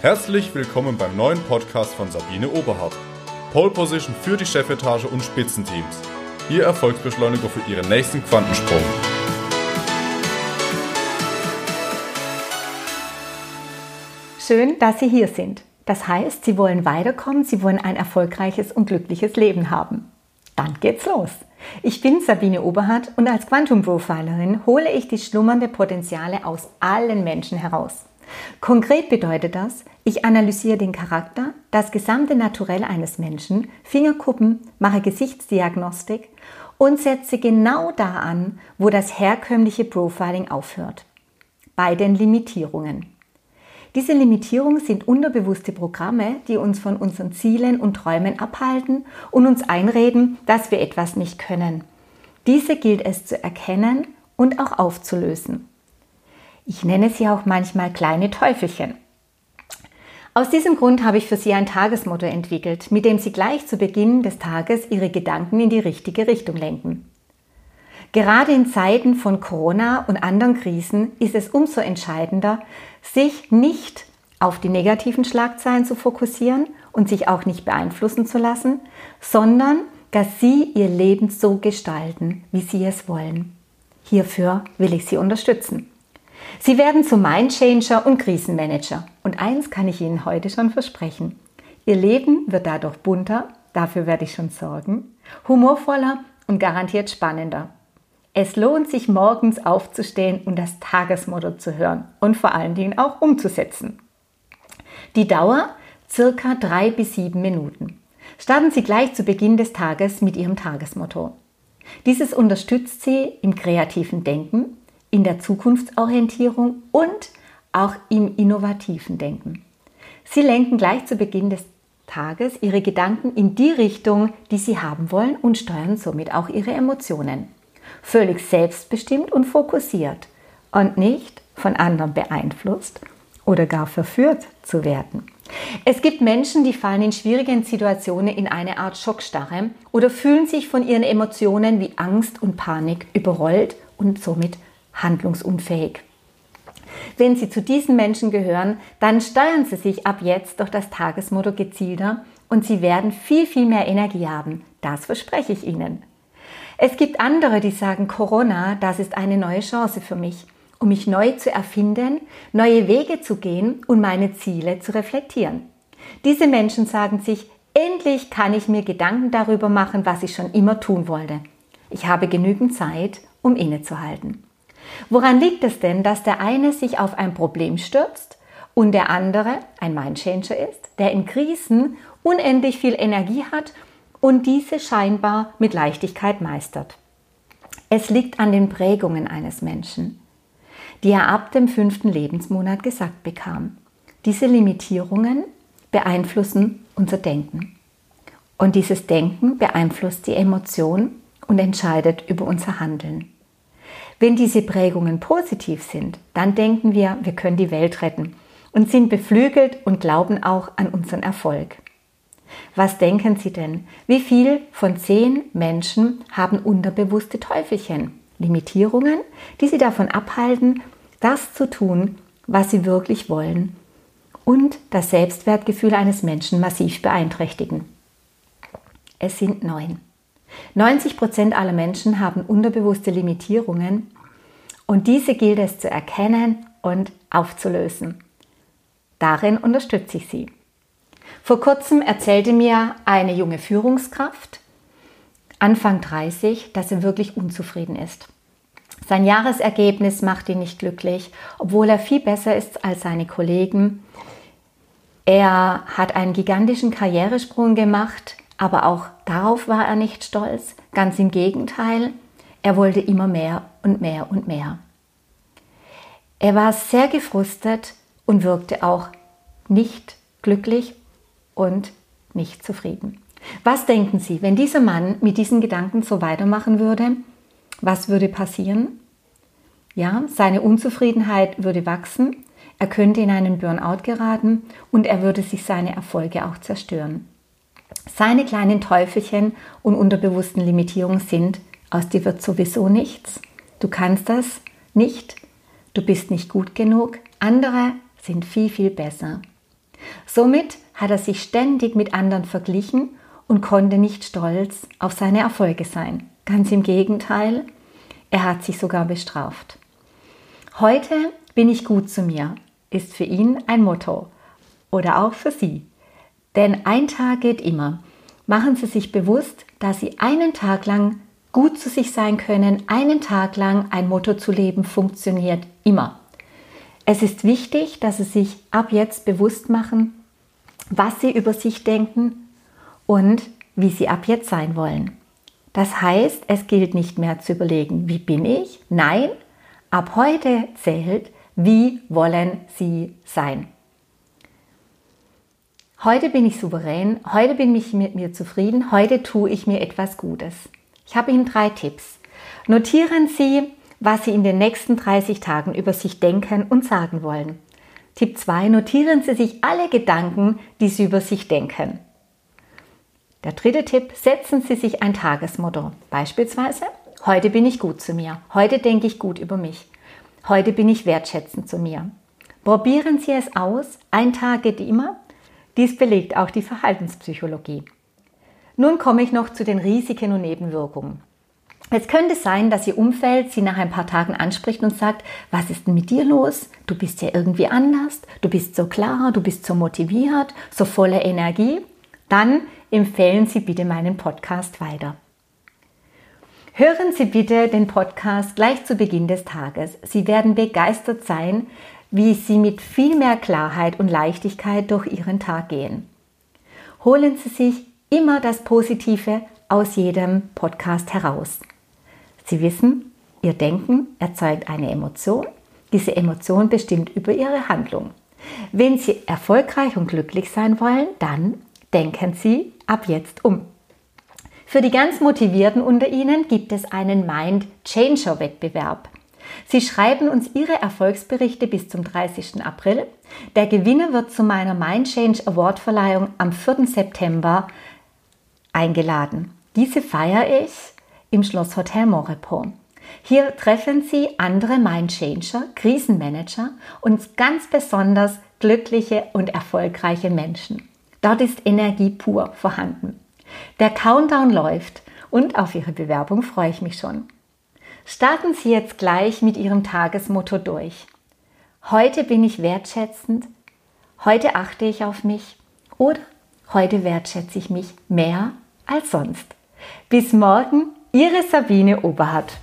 Herzlich willkommen beim neuen Podcast von Sabine Oberhardt. Pole Position für die Chefetage und Spitzenteams. Ihr Erfolgsbeschleuniger für Ihren nächsten Quantensprung. Schön, dass Sie hier sind. Das heißt, Sie wollen weiterkommen, Sie wollen ein erfolgreiches und glückliches Leben haben. Dann geht's los. Ich bin Sabine Oberhardt und als Quantum Profilerin hole ich die schlummernde Potenziale aus allen Menschen heraus. Konkret bedeutet das, ich analysiere den Charakter, das gesamte Naturell eines Menschen, Fingerkuppen, mache Gesichtsdiagnostik und setze genau da an, wo das herkömmliche Profiling aufhört. Bei den Limitierungen. Diese Limitierungen sind unterbewusste Programme, die uns von unseren Zielen und Träumen abhalten und uns einreden, dass wir etwas nicht können. Diese gilt es zu erkennen und auch aufzulösen. Ich nenne sie auch manchmal kleine Teufelchen. Aus diesem Grund habe ich für Sie ein Tagesmotto entwickelt, mit dem Sie gleich zu Beginn des Tages Ihre Gedanken in die richtige Richtung lenken. Gerade in Zeiten von Corona und anderen Krisen ist es umso entscheidender, sich nicht auf die negativen Schlagzeilen zu fokussieren und sich auch nicht beeinflussen zu lassen, sondern dass Sie Ihr Leben so gestalten, wie Sie es wollen. Hierfür will ich Sie unterstützen. Sie werden zum Mindchanger und Krisenmanager. Und eins kann ich Ihnen heute schon versprechen. Ihr Leben wird dadurch bunter, dafür werde ich schon sorgen, humorvoller und garantiert spannender. Es lohnt sich morgens aufzustehen und das Tagesmotto zu hören und vor allen Dingen auch umzusetzen. Die Dauer circa drei bis sieben Minuten. Starten Sie gleich zu Beginn des Tages mit Ihrem Tagesmotto. Dieses unterstützt Sie im kreativen Denken, in der Zukunftsorientierung und auch im innovativen Denken. Sie lenken gleich zu Beginn des Tages Ihre Gedanken in die Richtung, die Sie haben wollen und steuern somit auch Ihre Emotionen. Völlig selbstbestimmt und fokussiert und nicht von anderen beeinflusst oder gar verführt zu werden. Es gibt Menschen, die fallen in schwierigen Situationen in eine Art Schockstarre oder fühlen sich von ihren Emotionen wie Angst und Panik überrollt und somit handlungsunfähig. Wenn Sie zu diesen Menschen gehören, dann steuern Sie sich ab jetzt durch das Tagesmotto gezielter und Sie werden viel, viel mehr Energie haben. Das verspreche ich Ihnen. Es gibt andere, die sagen, Corona, das ist eine neue Chance für mich, um mich neu zu erfinden, neue Wege zu gehen und meine Ziele zu reflektieren. Diese Menschen sagen sich, endlich kann ich mir Gedanken darüber machen, was ich schon immer tun wollte. Ich habe genügend Zeit, um innezuhalten. Woran liegt es denn, dass der eine sich auf ein Problem stürzt und der andere ein Mindchanger ist, der in Krisen unendlich viel Energie hat und diese scheinbar mit Leichtigkeit meistert? Es liegt an den Prägungen eines Menschen, die er ab dem fünften Lebensmonat gesagt bekam. Diese Limitierungen beeinflussen unser Denken. Und dieses Denken beeinflusst die Emotion und entscheidet über unser Handeln. Wenn diese Prägungen positiv sind, dann denken wir, wir können die Welt retten und sind beflügelt und glauben auch an unseren Erfolg. Was denken Sie denn? Wie viel von zehn Menschen haben unterbewusste Teufelchen, Limitierungen, die sie davon abhalten, das zu tun, was sie wirklich wollen und das Selbstwertgefühl eines Menschen massiv beeinträchtigen? Es sind neun. 90 Prozent aller Menschen haben unterbewusste Limitierungen und diese gilt es zu erkennen und aufzulösen. Darin unterstütze ich Sie. Vor kurzem erzählte mir eine junge Führungskraft, Anfang 30, dass er wirklich unzufrieden ist. Sein Jahresergebnis macht ihn nicht glücklich, obwohl er viel besser ist als seine Kollegen. Er hat einen gigantischen Karrieresprung gemacht, aber auch darauf war er nicht stolz. Ganz im Gegenteil, er wollte immer mehr und mehr und mehr. Er war sehr gefrustet und wirkte auch nicht glücklich und nicht zufrieden. Was denken Sie, wenn dieser Mann mit diesen Gedanken so weitermachen würde? Was würde passieren? Ja, seine Unzufriedenheit würde wachsen, er könnte in einen Burnout geraten und er würde sich seine Erfolge auch zerstören. Seine kleinen Teufelchen und unterbewussten Limitierungen sind, aus dir wird sowieso nichts, du kannst das nicht, du bist nicht gut genug, andere sind viel, viel besser. Somit hat er sich ständig mit anderen verglichen und konnte nicht stolz auf seine Erfolge sein. Ganz im Gegenteil, er hat sich sogar bestraft. Heute bin ich gut zu mir, ist für ihn ein Motto oder auch für Sie. Denn ein Tag geht immer. Machen Sie sich bewusst, dass Sie einen Tag lang gut zu sich sein können, einen Tag lang ein Motto zu leben funktioniert immer. Es ist wichtig, dass Sie sich ab jetzt bewusst machen, was Sie über sich denken und wie Sie ab jetzt sein wollen. Das heißt, es gilt nicht mehr zu überlegen, wie bin ich? Nein, ab heute zählt, wie wollen Sie sein? Heute bin ich souverän, heute bin ich mit mir zufrieden, heute tue ich mir etwas Gutes. Ich habe Ihnen drei Tipps. Notieren Sie, was Sie in den nächsten 30 Tagen über sich denken und sagen wollen. Tipp 2. Notieren Sie sich alle Gedanken, die Sie über sich denken. Der dritte Tipp, setzen Sie sich ein Tagesmotto. Beispielsweise, heute bin ich gut zu mir, heute denke ich gut über mich, heute bin ich wertschätzend zu mir. Probieren Sie es aus, ein Tag geht immer dies belegt auch die Verhaltenspsychologie. Nun komme ich noch zu den Risiken und Nebenwirkungen. Es könnte sein, dass Ihr Umfeld Sie nach ein paar Tagen anspricht und sagt, was ist denn mit dir los? Du bist ja irgendwie anders, du bist so klar, du bist so motiviert, so voller Energie. Dann empfehlen Sie bitte meinen Podcast weiter. Hören Sie bitte den Podcast gleich zu Beginn des Tages. Sie werden begeistert sein, wie Sie mit viel mehr Klarheit und Leichtigkeit durch Ihren Tag gehen. Holen Sie sich immer das Positive aus jedem Podcast heraus. Sie wissen, Ihr Denken erzeugt eine Emotion. Diese Emotion bestimmt über Ihre Handlung. Wenn Sie erfolgreich und glücklich sein wollen, dann denken Sie ab jetzt um. Für die ganz Motivierten unter Ihnen gibt es einen Mind Changer Wettbewerb. Sie schreiben uns Ihre Erfolgsberichte bis zum 30. April. Der Gewinner wird zu meiner Mind Change Award Verleihung am 4. September eingeladen. Diese feiere ich im Schlosshotel Morepont. Hier treffen Sie andere Mindchanger, Krisenmanager und ganz besonders glückliche und erfolgreiche Menschen. Dort ist Energie pur vorhanden. Der Countdown läuft und auf Ihre Bewerbung freue ich mich schon. Starten Sie jetzt gleich mit Ihrem Tagesmotto durch. Heute bin ich wertschätzend, heute achte ich auf mich oder heute wertschätze ich mich mehr als sonst. Bis morgen, Ihre Sabine Oberhardt.